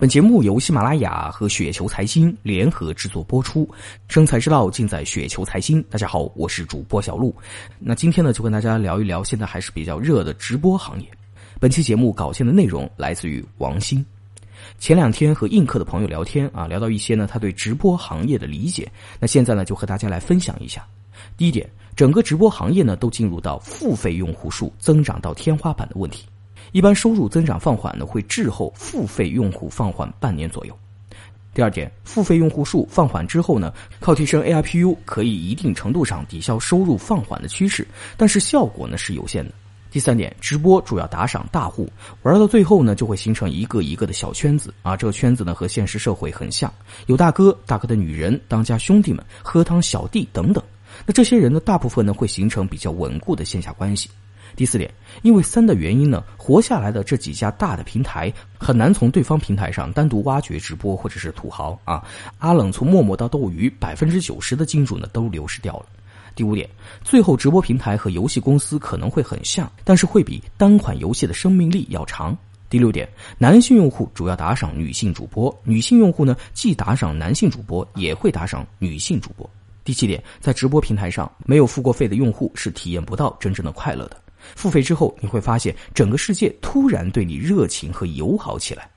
本节目由喜马拉雅和雪球财经联合制作播出，生财之道尽在雪球财经。大家好，我是主播小璐。那今天呢，就跟大家聊一聊现在还是比较热的直播行业。本期节目稿件的内容来自于王鑫。前两天和映客的朋友聊天啊，聊到一些呢他对直播行业的理解。那现在呢，就和大家来分享一下。第一点，整个直播行业呢都进入到付费用户数增长到天花板的问题。一般收入增长放缓呢，会滞后付费用户放缓半年左右。第二点，付费用户数放缓之后呢，靠提升 ARPU 可以一定程度上抵消收入放缓的趋势，但是效果呢是有限的。第三点，直播主要打赏大户，玩到最后呢，就会形成一个一个的小圈子啊，这个圈子呢和现实社会很像，有大哥、大哥的女人、当家兄弟们、喝汤小弟等等。那这些人呢，大部分呢会形成比较稳固的线下关系。第四点，因为三的原因呢，活下来的这几家大的平台很难从对方平台上单独挖掘直播或者是土豪啊。阿冷从陌陌到斗鱼，百分之九十的金主呢都流失掉了。第五点，最后直播平台和游戏公司可能会很像，但是会比单款游戏的生命力要长。第六点，男性用户主要打赏女性主播，女性用户呢既打赏男性主播，也会打赏女性主播。第七点，在直播平台上没有付过费的用户是体验不到真正的快乐的。付费之后，你会发现整个世界突然对你热情和友好起来。